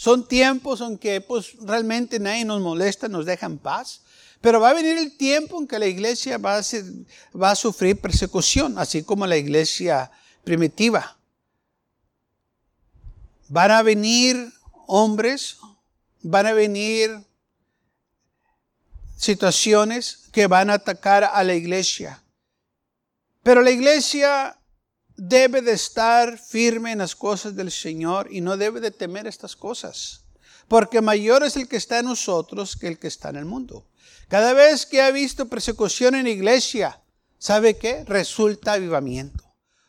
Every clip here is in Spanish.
son tiempos en que pues, realmente nadie nos molesta, nos deja en paz. Pero va a venir el tiempo en que la iglesia va a, va a sufrir persecución, así como la iglesia primitiva. Van a venir hombres, van a venir situaciones que van a atacar a la iglesia. Pero la iglesia debe de estar firme en las cosas del Señor y no debe de temer estas cosas, porque mayor es el que está en nosotros que el que está en el mundo. Cada vez que ha visto persecución en la iglesia, ¿sabe qué? Resulta avivamiento,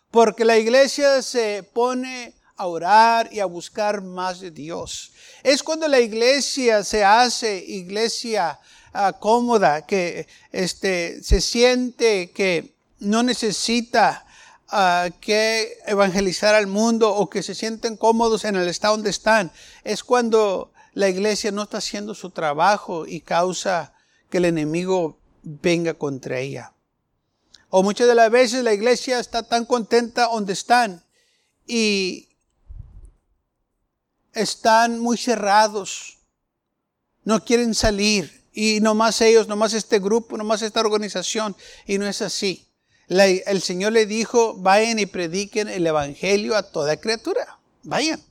porque la iglesia se pone a orar y a buscar más de Dios. Es cuando la iglesia se hace iglesia ah, cómoda, que este, se siente que no necesita que evangelizar al mundo o que se sienten cómodos en el estado donde están, es cuando la iglesia no está haciendo su trabajo y causa que el enemigo venga contra ella. O muchas de las veces la iglesia está tan contenta donde están y están muy cerrados, no quieren salir y nomás ellos, nomás este grupo, nomás esta organización y no es así el Señor le dijo, vayan y prediquen el Evangelio a toda criatura. Vayan.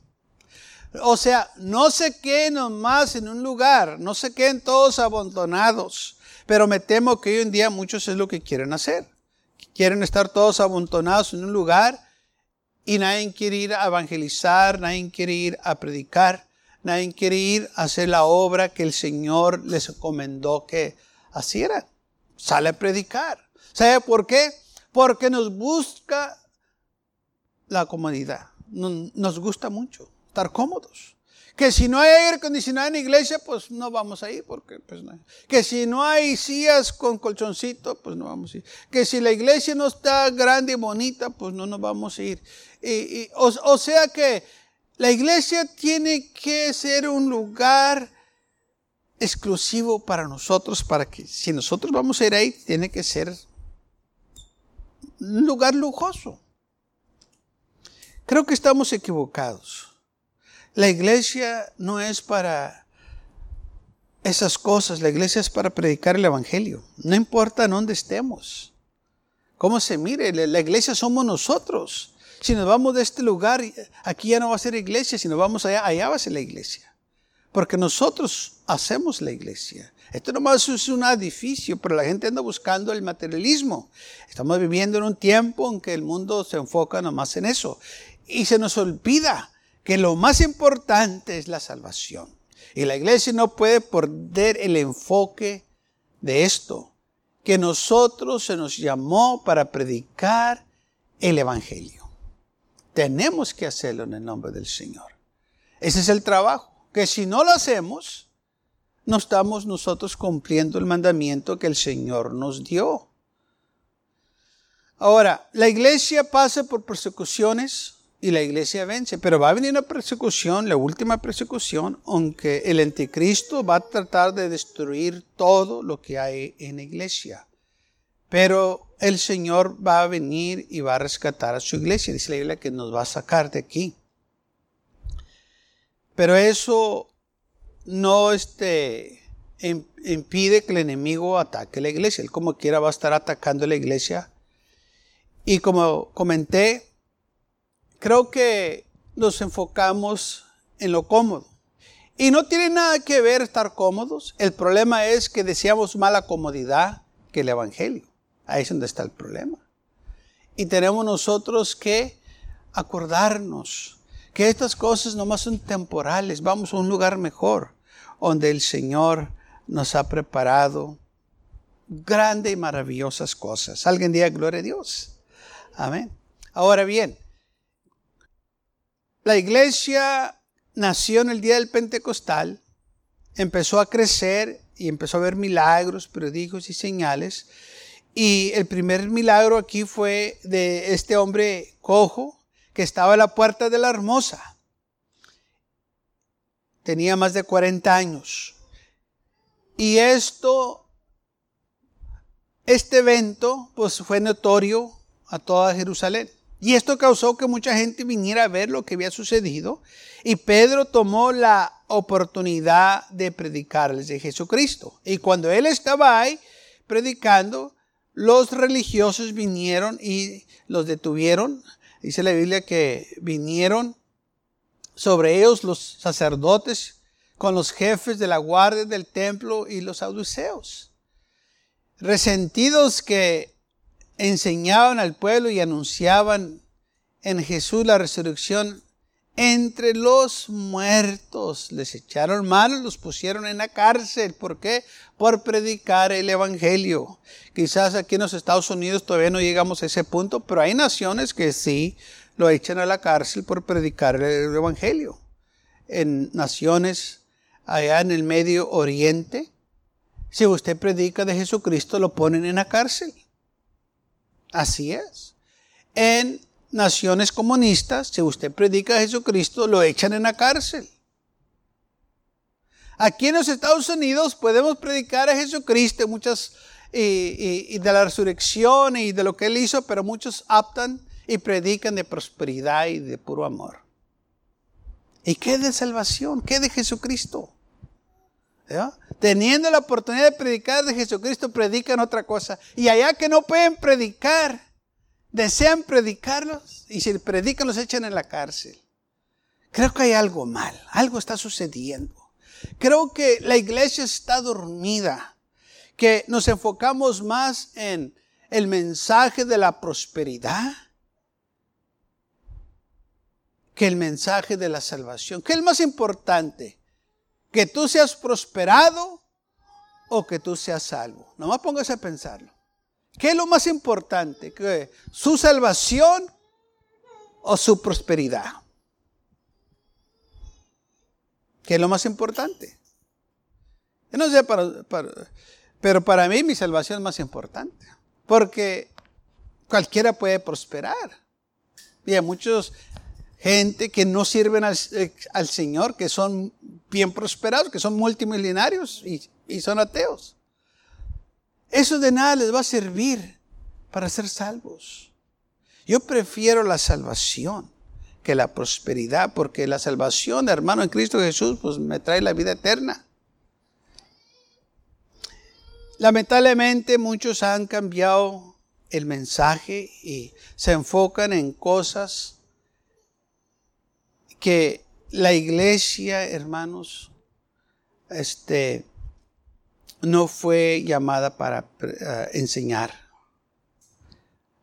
O sea, no se queden nomás en un lugar, no se queden todos abandonados. Pero me temo que hoy en día muchos es lo que quieren hacer. Quieren estar todos abandonados en un lugar y nadie quiere ir a evangelizar, nadie quiere ir a predicar, nadie quiere ir a hacer la obra que el Señor les encomendó que hicieran. Sale a predicar. ¿Sabe por qué? Porque nos busca la comodidad. Nos gusta mucho estar cómodos. Que si no hay aire acondicionado en la iglesia, pues no vamos a ir, porque pues no. Que si no hay sillas con colchoncito, pues no vamos a ir. Que si la iglesia no está grande y bonita, pues no nos vamos a ir. Y, o sea que la iglesia tiene que ser un lugar exclusivo para nosotros, para que si nosotros vamos a ir ahí, tiene que ser un lugar lujoso. Creo que estamos equivocados. La iglesia no es para esas cosas, la iglesia es para predicar el Evangelio. No importa en dónde estemos, cómo se mire, la iglesia somos nosotros. Si nos vamos de este lugar, aquí ya no va a ser iglesia, si nos vamos allá, allá va a ser la iglesia. Porque nosotros hacemos la iglesia. Esto nomás es un edificio, pero la gente anda buscando el materialismo. Estamos viviendo en un tiempo en que el mundo se enfoca nomás en eso. Y se nos olvida que lo más importante es la salvación. Y la iglesia no puede perder el enfoque de esto, que nosotros se nos llamó para predicar el Evangelio. Tenemos que hacerlo en el nombre del Señor. Ese es el trabajo, que si no lo hacemos, no estamos nosotros cumpliendo el mandamiento que el Señor nos dio. Ahora, la iglesia pasa por persecuciones y la iglesia vence, pero va a venir una persecución, la última persecución, aunque el anticristo va a tratar de destruir todo lo que hay en la iglesia. Pero el Señor va a venir y va a rescatar a su iglesia. Dice la Biblia que nos va a sacar de aquí. Pero eso no este, impide que el enemigo ataque la iglesia. Él como quiera va a estar atacando la iglesia. Y como comenté, creo que nos enfocamos en lo cómodo. Y no tiene nada que ver estar cómodos. El problema es que deseamos más la comodidad que el Evangelio. Ahí es donde está el problema. Y tenemos nosotros que acordarnos que estas cosas nomás son temporales, vamos a un lugar mejor, donde el Señor nos ha preparado grandes y maravillosas cosas. Alguien diga gloria a Dios. Amén. Ahora bien, la iglesia nació en el día del Pentecostal empezó a crecer y empezó a ver milagros, prodigios y señales. Y el primer milagro aquí fue de este hombre cojo que estaba a la puerta de la hermosa. Tenía más de 40 años. Y esto, este evento, pues fue notorio a toda Jerusalén. Y esto causó que mucha gente viniera a ver lo que había sucedido. Y Pedro tomó la oportunidad de predicarles de Jesucristo. Y cuando él estaba ahí predicando, los religiosos vinieron y los detuvieron. Dice la Biblia que vinieron sobre ellos los sacerdotes con los jefes de la guardia del templo y los saduceos. Resentidos que enseñaban al pueblo y anunciaban en Jesús la resurrección entre los muertos. Les echaron manos, los pusieron en la cárcel. ¿Por qué? Por predicar el Evangelio. Quizás aquí en los Estados Unidos todavía no llegamos a ese punto, pero hay naciones que sí lo echan a la cárcel por predicar el Evangelio. En naciones allá en el Medio Oriente, si usted predica de Jesucristo, lo ponen en la cárcel. Así es. En naciones comunistas, si usted predica a Jesucristo, lo echan en la cárcel. Aquí en los Estados Unidos podemos predicar a Jesucristo muchas y, de la resurrección y de lo que él hizo, pero muchos optan y predican de prosperidad y de puro amor. ¿Y qué de salvación? ¿Qué de Jesucristo? Teniendo la oportunidad de predicar de Jesucristo, predican otra cosa. Y allá que no pueden predicar, desean predicarlos y si predican los echan en la cárcel. Creo que hay algo mal, algo está sucediendo. Creo que la iglesia está dormida, que nos enfocamos más en el mensaje de la prosperidad que el mensaje de la salvación. ¿Qué es más importante? ¿Que tú seas prosperado o que tú seas salvo? Nomás póngase a pensarlo. ¿Qué es lo más importante? ¿Que ¿Su salvación o su prosperidad? ¿Qué es lo más importante? Yo no sé, pero para mí mi salvación es más importante. Porque cualquiera puede prosperar. Y hay muchos gente que no sirven al, eh, Señor, que son bien prosperados, que son multimillonarios y son ateos. Eso de nada les va a servir para ser salvos. Yo prefiero la salvación que la prosperidad, porque la salvación, hermano, en Cristo Jesús, pues me trae la vida eterna. Lamentablemente muchos han cambiado el mensaje y se enfocan en cosas que la iglesia, hermanos, este, no fue llamada para eh, enseñar.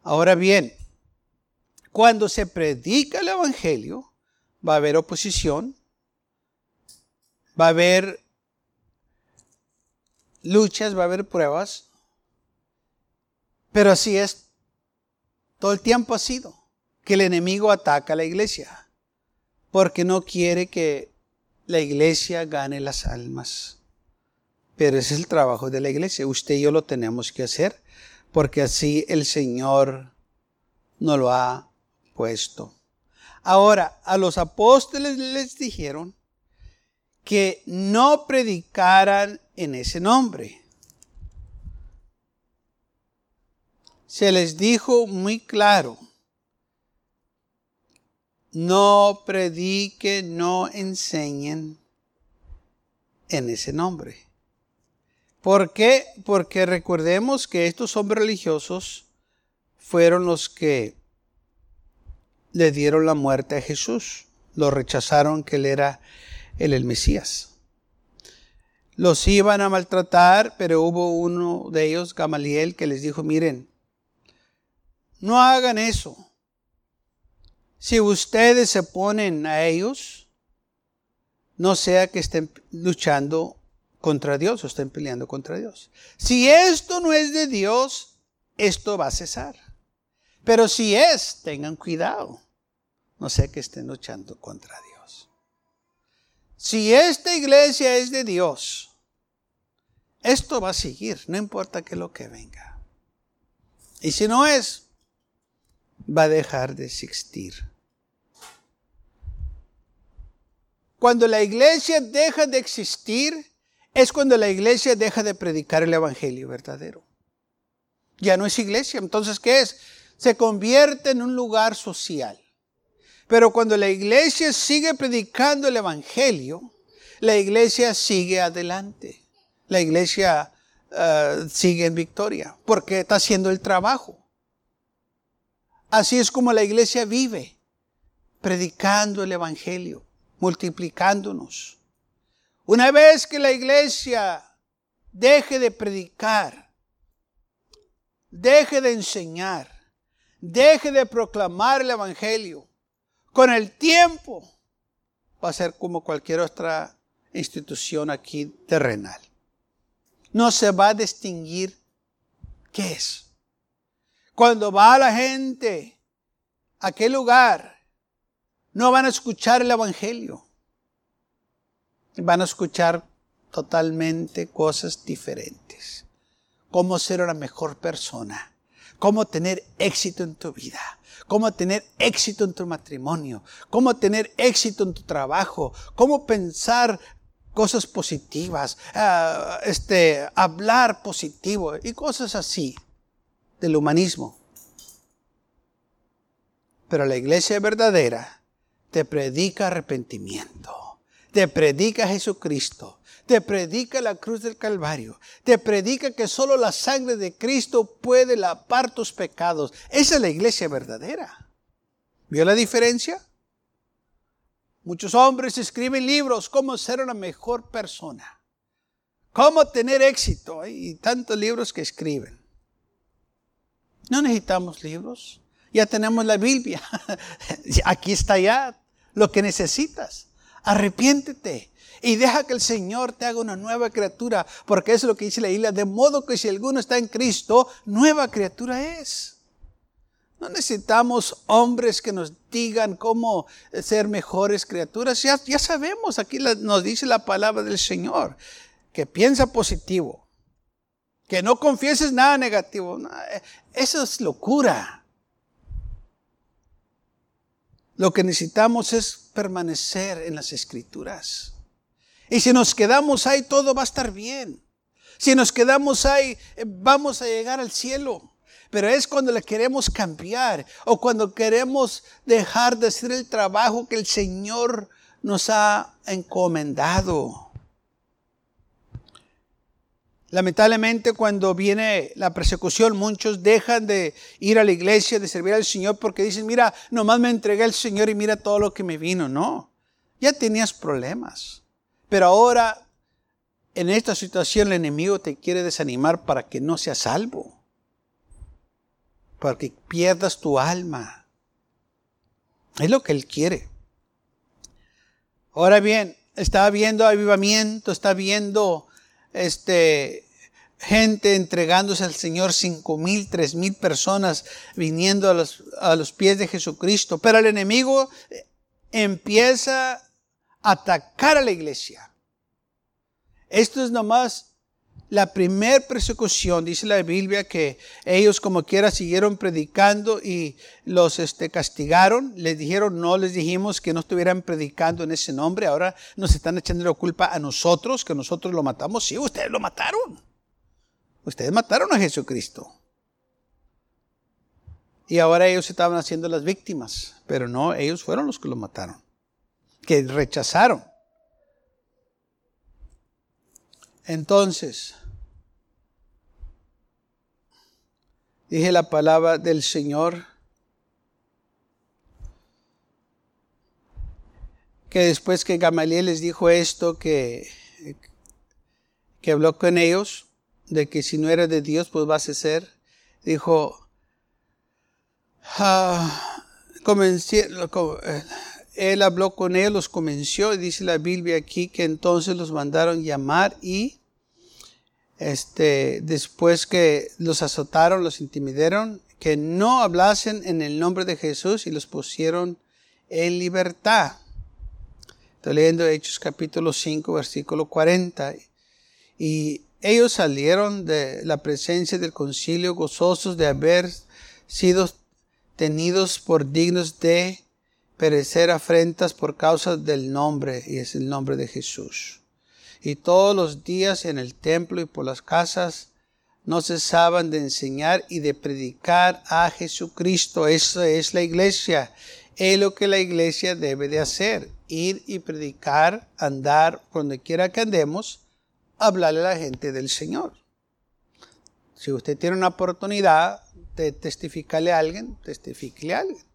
Ahora bien, cuando se predica el Evangelio, va a haber oposición, va a haber luchas, va a haber pruebas, pero así es, todo el tiempo ha sido que el enemigo ataca a la iglesia, porque no quiere que la iglesia gane las almas. Pero es el trabajo de la iglesia. Usted y yo lo tenemos que hacer porque así el Señor nos lo ha puesto. Ahora, a los apóstoles les dijeron que no predicaran en ese nombre. Se les dijo muy claro, no prediquen, no enseñen en ese nombre. ¿Por qué? Porque recordemos que estos hombres religiosos fueron los que le dieron la muerte a Jesús. Lo rechazaron que él era el, Mesías. Los iban a maltratar, pero hubo uno de ellos, Gamaliel, que les dijo, miren, no hagan eso. Si ustedes se ponen a ellos, no sea que estén luchando contra Dios o estén peleando contra Dios. Si esto no es de Dios, esto va a cesar. Pero si es, tengan cuidado. No sé que estén luchando contra Dios. si esta iglesia es de Dios, esto va a seguir, no importa qué es lo que venga. Y si no es, va a dejar de existir. Cuando la iglesia deja de existir, es cuando la iglesia deja de predicar el Evangelio verdadero. Ya no es iglesia. Entonces, ¿qué es? Se convierte en un lugar social. Pero cuando la iglesia sigue predicando el Evangelio, la iglesia sigue adelante. La iglesia eh, sigue en victoria porque está haciendo el trabajo. Así es como la iglesia vive, predicando el Evangelio, multiplicándonos. Una vez que la iglesia deje de predicar, deje de enseñar, deje de proclamar el Evangelio, con el tiempo va a ser como cualquier otra institución aquí terrenal. No se va a distinguir qué es. Cuando va la gente a aquel lugar, no van a escuchar el Evangelio. Van a escuchar totalmente cosas diferentes. Cómo ser una mejor persona. Cómo tener éxito en tu vida. Cómo tener éxito en tu matrimonio. Cómo tener éxito en tu trabajo. Cómo pensar cosas positivas. Ah, este, hablar positivo y cosas así del humanismo. Pero la iglesia verdadera te predica arrepentimiento, te predica Jesucristo, te predica la cruz del Calvario, te predica que solo la sangre de Cristo puede lapar tus pecados. Esa es la iglesia verdadera. ¿Vio la diferencia? Muchos hombres escriben libros, cómo ser una mejor persona, cómo tener éxito, y tantos libros que escriben. No necesitamos libros. Ya tenemos la Biblia. Aquí está ya lo que necesitas. Arrepiéntete y deja que el Señor te haga una nueva criatura, porque es lo que dice la Biblia, de modo que si alguno está en Cristo, nueva criatura es. No necesitamos hombres que nos digan cómo ser mejores criaturas. Ya, ya sabemos, aquí nos dice la palabra del Señor, que piensa positivo, que no confieses nada negativo. Eh, eso es locura. Lo que necesitamos es permanecer en las escrituras. Y si nos quedamos ahí, todo va a estar bien. Si nos quedamos ahí, eh, vamos a llegar al cielo. Pero es cuando le queremos cambiar o cuando queremos dejar de hacer el trabajo que el Señor nos ha encomendado. Lamentablemente cuando viene la persecución, muchos dejan de ir a la iglesia, de servir al Señor, porque dicen, mira, nomás me entregué al Señor y mira todo lo que me vino. No, ya tenías problemas. Pero ahora, en esta situación, el enemigo te quiere desanimar para que no seas salvo, para que pierdas tu alma. Es lo que él quiere. Ahora bien, está viendo avivamiento, está viendo este, gente entregándose al Señor, cinco mil, tres mil personas viniendo a los, a los pies de Jesucristo. Pero el enemigo empieza a atacar a la iglesia. Esto es nomás la primer persecución, dice la Biblia, que ellos como quiera siguieron predicando y los este, castigaron. Les dijeron, no les dijimos que no estuvieran predicando en ese nombre. Ahora nos están echando la culpa a nosotros, que nosotros lo matamos. Sí, ustedes lo mataron. Ustedes mataron a Jesucristo. Y ahora ellos estaban haciendo las víctimas. Pero no, ellos fueron los que lo mataron. Que rechazaron. Entonces, dije la palabra del Señor, que después que Gamaliel les dijo esto, que, que habló con ellos, de que si no era de Dios, pues vas a ser, dijo, ah, eh, él habló con ellos, los convenció, y dice la Biblia aquí que entonces los mandaron llamar y este, después que los azotaron, los intimidaron, que no hablasen en el nombre de Jesús y los pusieron en libertad. Estoy leyendo Hechos capítulo 5, versículo 40. Y ellos salieron de la presencia del concilio gozosos de haber sido tenidos por dignos de perecer afrentas por causa del nombre, y es el nombre de Jesús. Y todos los días en el templo y por las casas no cesaban de enseñar y de predicar a Jesucristo. Eso es la iglesia. Es lo que la iglesia debe de hacer. Ir y predicar, andar donde quiera que andemos, hablarle a la gente del Señor. Si usted tiene una oportunidad de testificarle a alguien, testifíquele a alguien.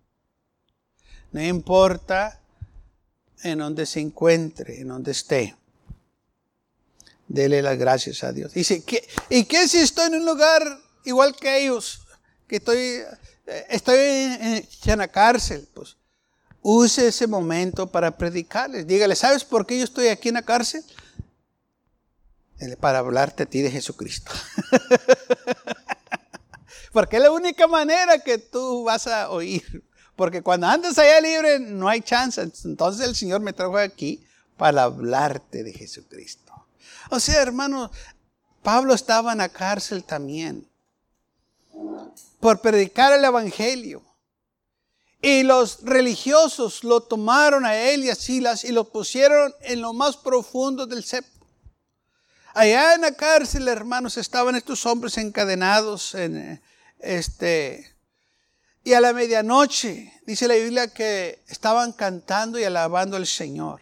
No importa en donde se encuentre, en donde esté. Dele las gracias a Dios. Dice, ¿y qué si estoy en un lugar igual que ellos? Que estoy, eh, estoy en, en la cárcel. Pues use ese momento para predicarles. Dígale, ¿sabes por qué yo estoy aquí en la cárcel? Para hablarte a ti de Jesucristo. Porque es la única manera que tú vas a oír. Porque cuando andas allá libre no hay chance. Entonces el Señor me trajo aquí para hablarte de Jesucristo. O sea, hermano, Pablo estaba en la cárcel también por predicar el Evangelio. Y los religiosos lo tomaron a él y a Silas y lo pusieron en lo más profundo del septo. Allá en la cárcel, hermanos, estaban estos hombres encadenados en, este, y a la medianoche, dice la Biblia que estaban cantando y alabando al Señor.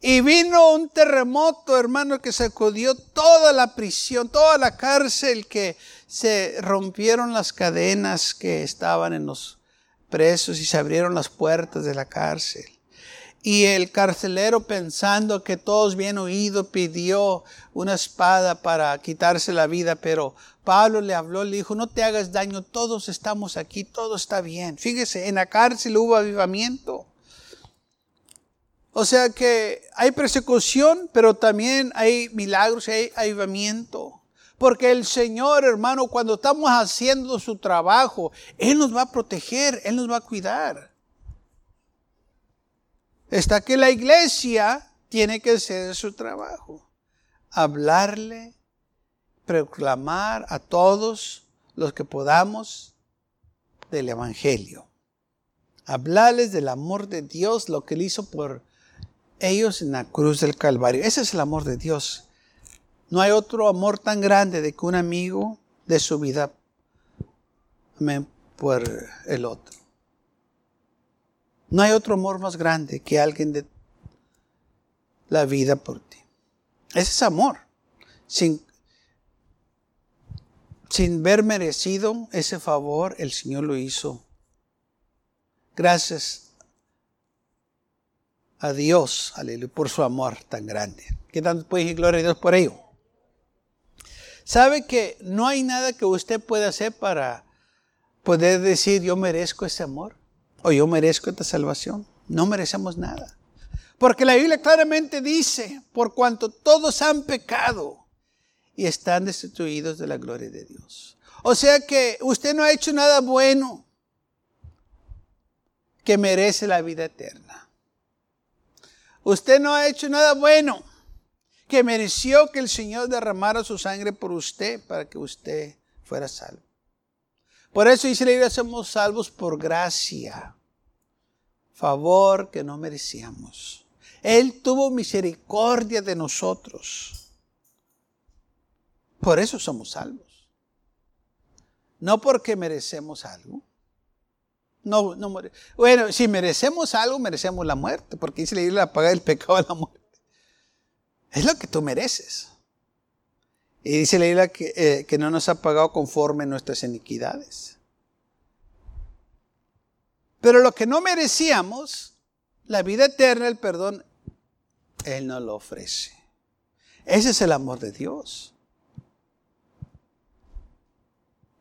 Y vino un terremoto, hermano, que sacudió toda la prisión, toda la cárcel, que se rompieron las cadenas que estaban en los presos y se abrieron las puertas de la cárcel. Y el carcelero, pensando que todos bien oído, pidió una espada para quitarse la vida, pero Pablo le habló, le dijo, no te hagas daño, todos estamos aquí, todo está bien. Fíjese, en la cárcel hubo avivamiento. O sea que hay persecución, pero también hay milagros hay avivamiento. Porque el Señor, hermano, cuando estamos haciendo su trabajo, Él nos va a proteger, Él nos va a cuidar. Está que la iglesia tiene que hacer su trabajo. Hablarle, proclamar a todos los que podamos del Evangelio. Hablarles del amor de Dios, lo que Él hizo por ellos en la cruz del Calvario. Ese es el amor de Dios. No hay otro amor tan grande de que un amigo de su vida por el otro. No hay otro amor más grande que alguien de la vida por ti. Ese es amor. Sin, sin ver merecido ese favor, el Señor lo hizo. Gracias a Dios, aleluya, por su amor tan grande. ¿Qué tanto puede decir gloria a Dios por ello? ¿Sabe que no hay nada que usted pueda hacer para poder decir yo merezco ese amor? o yo merezco esta salvación. No merecemos nada. Porque la Biblia claramente dice, por cuanto todos han pecado y están destituidos de la gloria de Dios. O sea que usted no ha hecho nada bueno que merece la vida eterna. Usted no ha hecho nada bueno que mereció que el Señor derramara su sangre por usted para que usted fuera salvo. Por eso dice la Biblia, somos salvos por gracia, favor que no merecíamos. Él tuvo misericordia de nosotros. Por eso somos salvos. No porque merecemos algo. No, no, bueno, si merecemos algo, merecemos la muerte, porque dice la Biblia, paga el pecado a la muerte. Es lo que tú mereces. Y dice la Biblia que, eh, que no nos ha pagado conforme nuestras iniquidades. Pero lo que no merecíamos, la vida eterna, el perdón, Él nos lo ofrece. Ese es el amor de Dios.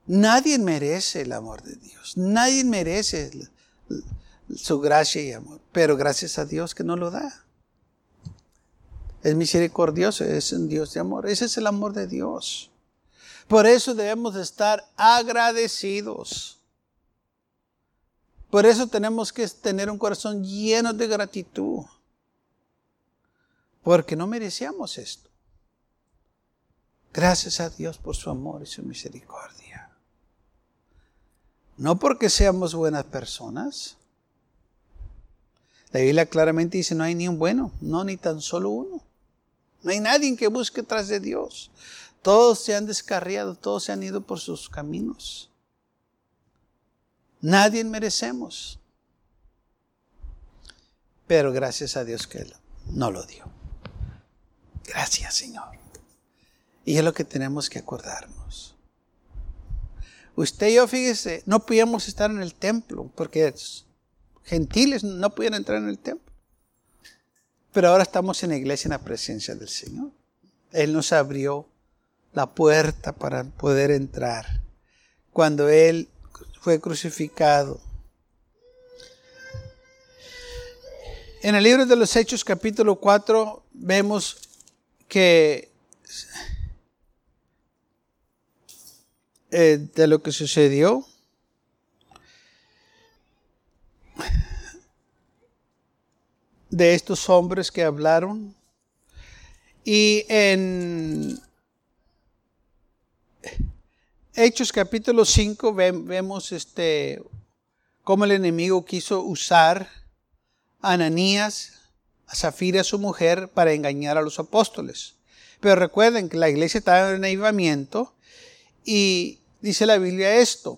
Nadie merece el amor de Dios. Nadie merece su gracia y amor. Pero gracias a Dios que nos lo da es misericordioso, es un Dios de amor. Ese es el amor de Dios. Por eso debemos de estar agradecidos. Por eso tenemos que tener un corazón lleno de gratitud. porque no merecíamos esto. Gracias a Dios por su amor y su misericordia. No porque seamos buenas personas. La Biblia claramente dice, no hay ni un bueno, no ni tan solo uno. No hay nadie que busque tras de Dios. Todos se han descarriado, todos se han ido por sus caminos. Nadie merecemos. Pero gracias a Dios que Él no lo dio. Gracias, Señor. Y es lo que tenemos que acordarnos. Usted y yo, fíjese, no podíamos estar en el templo porque gentiles no podían entrar en el templo. Pero ahora estamos en la iglesia en la presencia del Señor. Él nos abrió la puerta para poder entrar. Cuando Él fue crucificado. En el libro de los Hechos capítulo 4 vemos que eh, de lo que sucedió, de estos hombres que hablaron, y en Hechos capítulo 5 vemos este, cómo el enemigo quiso usar a Ananías, a Zafira, su mujer, para engañar a los apóstoles. Pero recuerden que la iglesia estaba en avivamiento y dice la Biblia esto.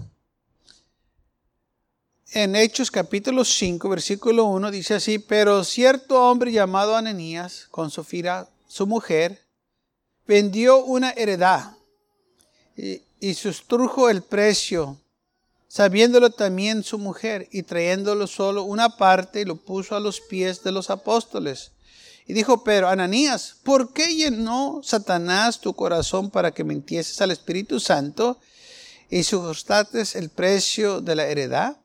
En Hechos capítulo 5, versículo 1 dice así, pero cierto hombre llamado Ananías, con Zafira, su mujer, vendió una heredad y, y sustrujo el precio, sabiéndolo también su mujer, y trayéndolo solo una parte, lo puso a los pies de los apóstoles. Y dijo, pero Ananías, ¿por qué llenó Satanás tu corazón para que mintieses al Espíritu Santo y sujustates el precio de la heredad?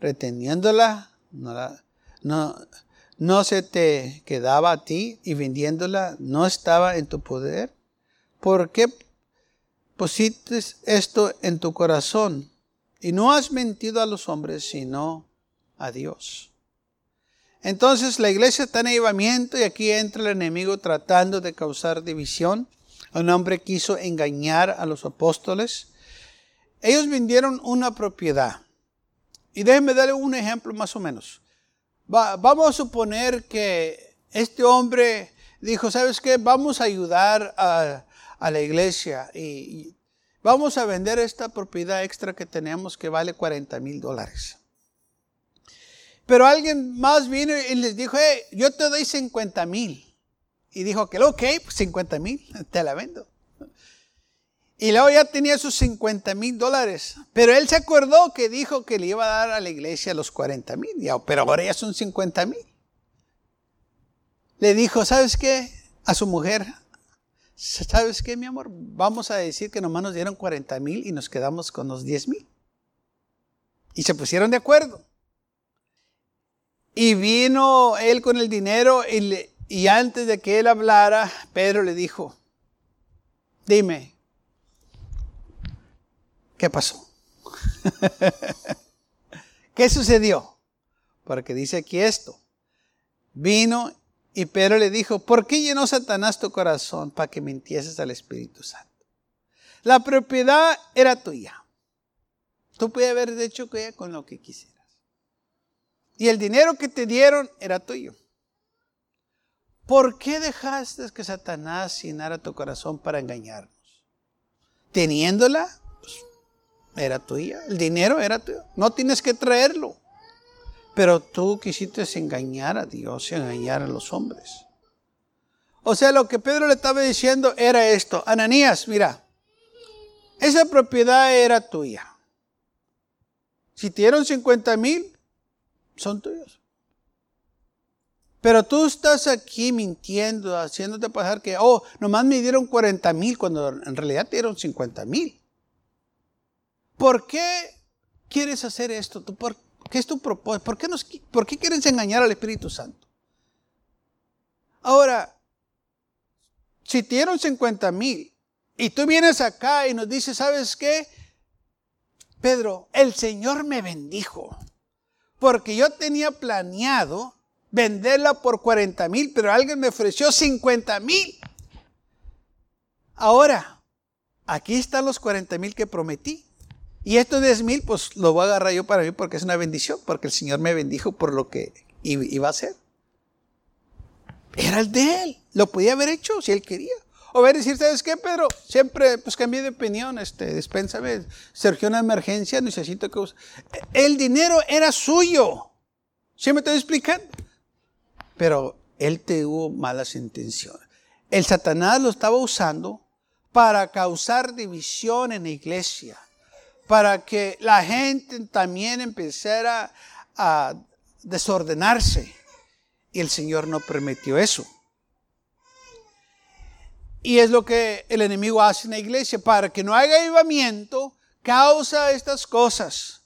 Reteniéndola, no, no, no se te quedaba a ti y vendiéndola no estaba en tu poder. ¿Por qué pusiste esto en tu corazón y no has mentido a los hombres, sino a Dios. Entonces la iglesia está en llevamiento y aquí entra el enemigo tratando de causar división. Un hombre quiso engañar a los apóstoles. Ellos vendieron una propiedad. Y déjenme darle un ejemplo más o menos. vamos a suponer que este hombre dijo, ¿sabes qué? Vamos a ayudar a, la iglesia y, vamos a vender esta propiedad extra que tenemos que vale 40 mil dólares. Pero alguien más vino y les dijo, hey, yo te doy 50 mil. Y dijo que, ok, pues 50 mil, te la vendo. Y luego ya tenía sus 50 mil dólares. Pero él se acordó que dijo que le iba a dar a la iglesia los 40 mil. Pero ahora ya son 50 mil. Le dijo, ¿sabes qué? A su mujer, ¿sabes qué, mi amor? Vamos a decir que nomás nos dieron 40 mil y nos quedamos con los 10 mil. Y se pusieron de acuerdo. Y vino él con el dinero y, y antes de que él hablara, Pedro le dijo, dime, ¿qué pasó? ¿Qué sucedió? Porque dice aquí esto. Vino y Pedro le dijo, ¿por qué llenó Satanás tu corazón para que mintieses al Espíritu Santo? La propiedad era tuya. Tú podías haber hecho con lo que quisieras. Y el dinero que te dieron era tuyo. ¿Por qué dejaste que Satanás llenara tu corazón para engañarnos? Teniéndola, era tuya. El dinero era tuyo. No tienes que traerlo. Pero tú quisiste engañar a Dios engañar a los hombres. O sea, lo que Pedro le estaba diciendo era esto. Ananías, mira, esa propiedad era tuya. Si te dieron 50 mil, son tuyos. Pero tú estás aquí mintiendo, haciéndote pasar que, oh, nomás me dieron 40 mil cuando en realidad te dieron 50 mil. ¿Por qué quieres hacer esto? ¿Tú por, ¿Qué es tu propósito? ¿Por qué, nos, ¿Por qué quieres engañar al Espíritu Santo? Ahora, si te dieron 50 mil y tú vienes acá y nos dices, ¿sabes qué? Pedro, el Señor me bendijo porque yo tenía planeado venderla por 40 mil, pero alguien me ofreció 50 mil. Ahora, aquí están los 40 mil que prometí. Y estos 10 mil, pues lo voy a agarrar yo para mí porque es una bendición, porque el Señor me bendijo por lo que iba a hacer. Era el de él. Lo podía haber hecho si él quería. O ver decir, ¿sabes qué, Pedro? Siempre pues cambié de opinión, este, dispénsame, surgió una emergencia, necesito que... El dinero era suyo. ¿Sí me estoy explicando? Pero él tuvo malas intenciones. El Satanás lo estaba usando para causar división en la iglesia, para que la gente también empezara a desordenarse. Y el Señor no permitió eso. Y es lo que el enemigo hace en la iglesia. Para que no haya avivamiento, causa estas cosas.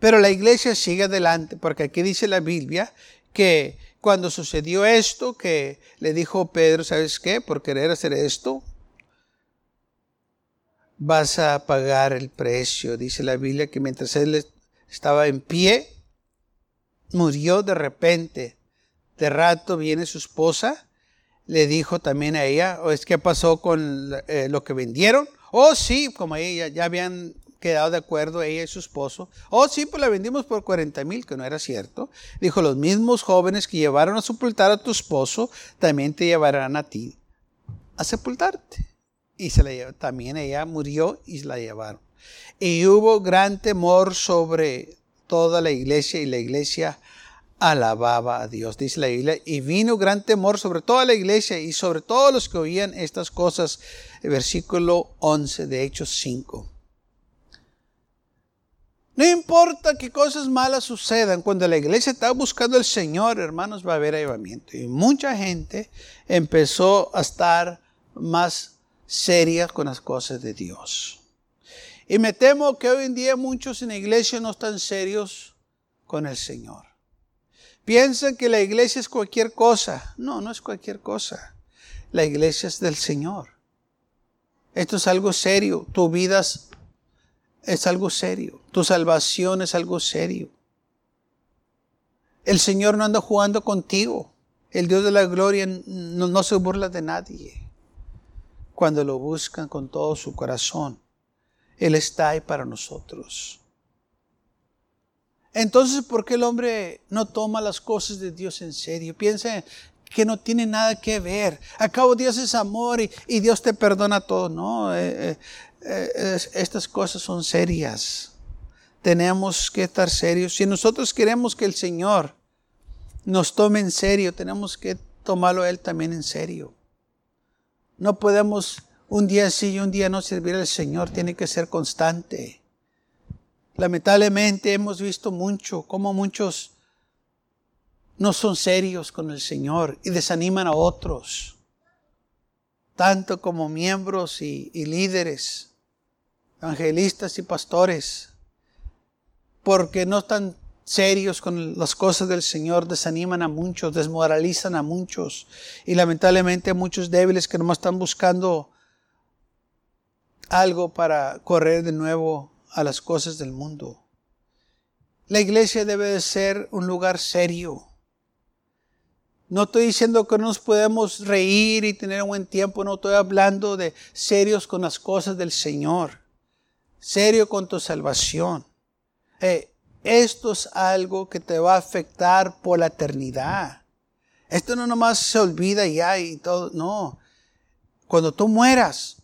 Pero la iglesia sigue adelante, porque aquí dice la Biblia que cuando sucedió esto, que le dijo Pedro, ¿sabes qué? Por querer hacer esto, vas a pagar el precio. Dice la Biblia que mientras él estaba en pie, murió de repente. De rato viene su esposa le dijo también a ella, ¿o es que pasó con eh, lo que vendieron? Oh, sí, como ella ya habían quedado de acuerdo ella y su esposo. Oh, sí, pues la vendimos por 40 mil, que no era cierto. Dijo, los mismos jóvenes que llevaron a sepultar a tu esposo, también te llevarán a ti a sepultarte. Y se la también ella murió y se la llevaron. Y hubo gran temor sobre toda la iglesia y la iglesia alababa a Dios, dice la Biblia, y vino gran temor sobre toda la iglesia y sobre todos los que oían estas cosas. Versículo 11 de Hechos 5. No importa que cosas malas sucedan, cuando la iglesia está buscando al Señor, hermanos, va a haber avivamiento. Y mucha gente empezó a estar más seria con las cosas de Dios. Y me temo que hoy en día muchos en la iglesia no están serios con el Señor. Piensan que la iglesia es cualquier cosa. No, no es cualquier cosa. La iglesia es del Señor. Esto es algo serio. Tu vida es, algo serio. Tu salvación es algo serio. El Señor no anda jugando contigo. El Dios de la gloria no, no se burla de nadie. Cuando lo buscan con todo su corazón, Él está ahí para nosotros. Entonces, ¿por qué el hombre no toma las cosas de Dios en serio? Piensa que no tiene nada que ver. Acabo Dios es amor y, Dios te perdona todo. No, eh, eh, eh, estas cosas son serias. Tenemos que estar serios. Si nosotros queremos que el Señor nos tome en serio, tenemos que tomarlo Él también en serio. No podemos un día sí y un día no servir al Señor. Tiene que ser constante. Lamentablemente hemos visto mucho, como muchos no son serios con el Señor y desaniman a otros, tanto como miembros y, líderes, evangelistas y pastores, porque no están serios con las cosas del Señor, desaniman a muchos, desmoralizan a muchos y lamentablemente a muchos débiles que nomás están buscando algo para correr de nuevo a las cosas del mundo. La iglesia debe de ser un lugar serio. No estoy diciendo que nos podemos reír y tener un buen tiempo, no estoy hablando de serios con las cosas del Señor, serio con tu salvación. Eh, esto es algo que te va a afectar por la eternidad. Esto no nomás se olvida ya y todo, no. Cuando tú mueras,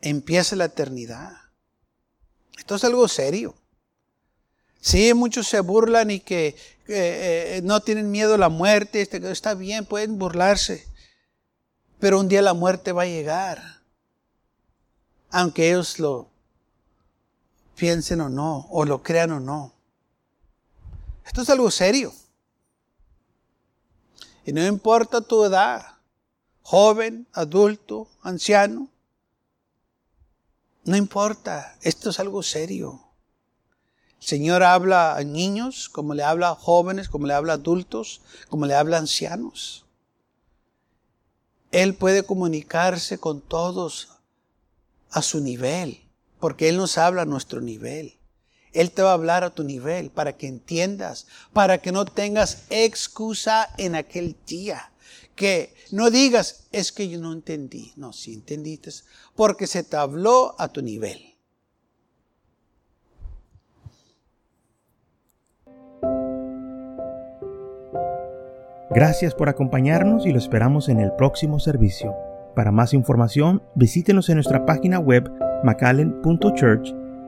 empieza la eternidad. Esto es algo serio. Sí, muchos se burlan y que eh, no tienen miedo a la muerte. Este, está bien, pueden burlarse. Pero un día la muerte va a llegar. Aunque ellos lo piensen o no, o lo crean o no. Esto es algo serio. Y no importa tu edad, joven, adulto, anciano, no importa, esto es algo serio. El Señor habla a niños, como le habla a jóvenes, como le habla a adultos, como le habla a ancianos. Él puede comunicarse con todos a su nivel, porque Él nos habla a nuestro nivel. Él te va a hablar a tu nivel para que entiendas, para que no tengas excusa en aquel día. Que no digas, es que yo no entendí. No, si entendiste, porque se te habló a tu nivel. Gracias por acompañarnos y lo esperamos en el próximo servicio. Para más información, visítenos en nuestra página web macallen.church.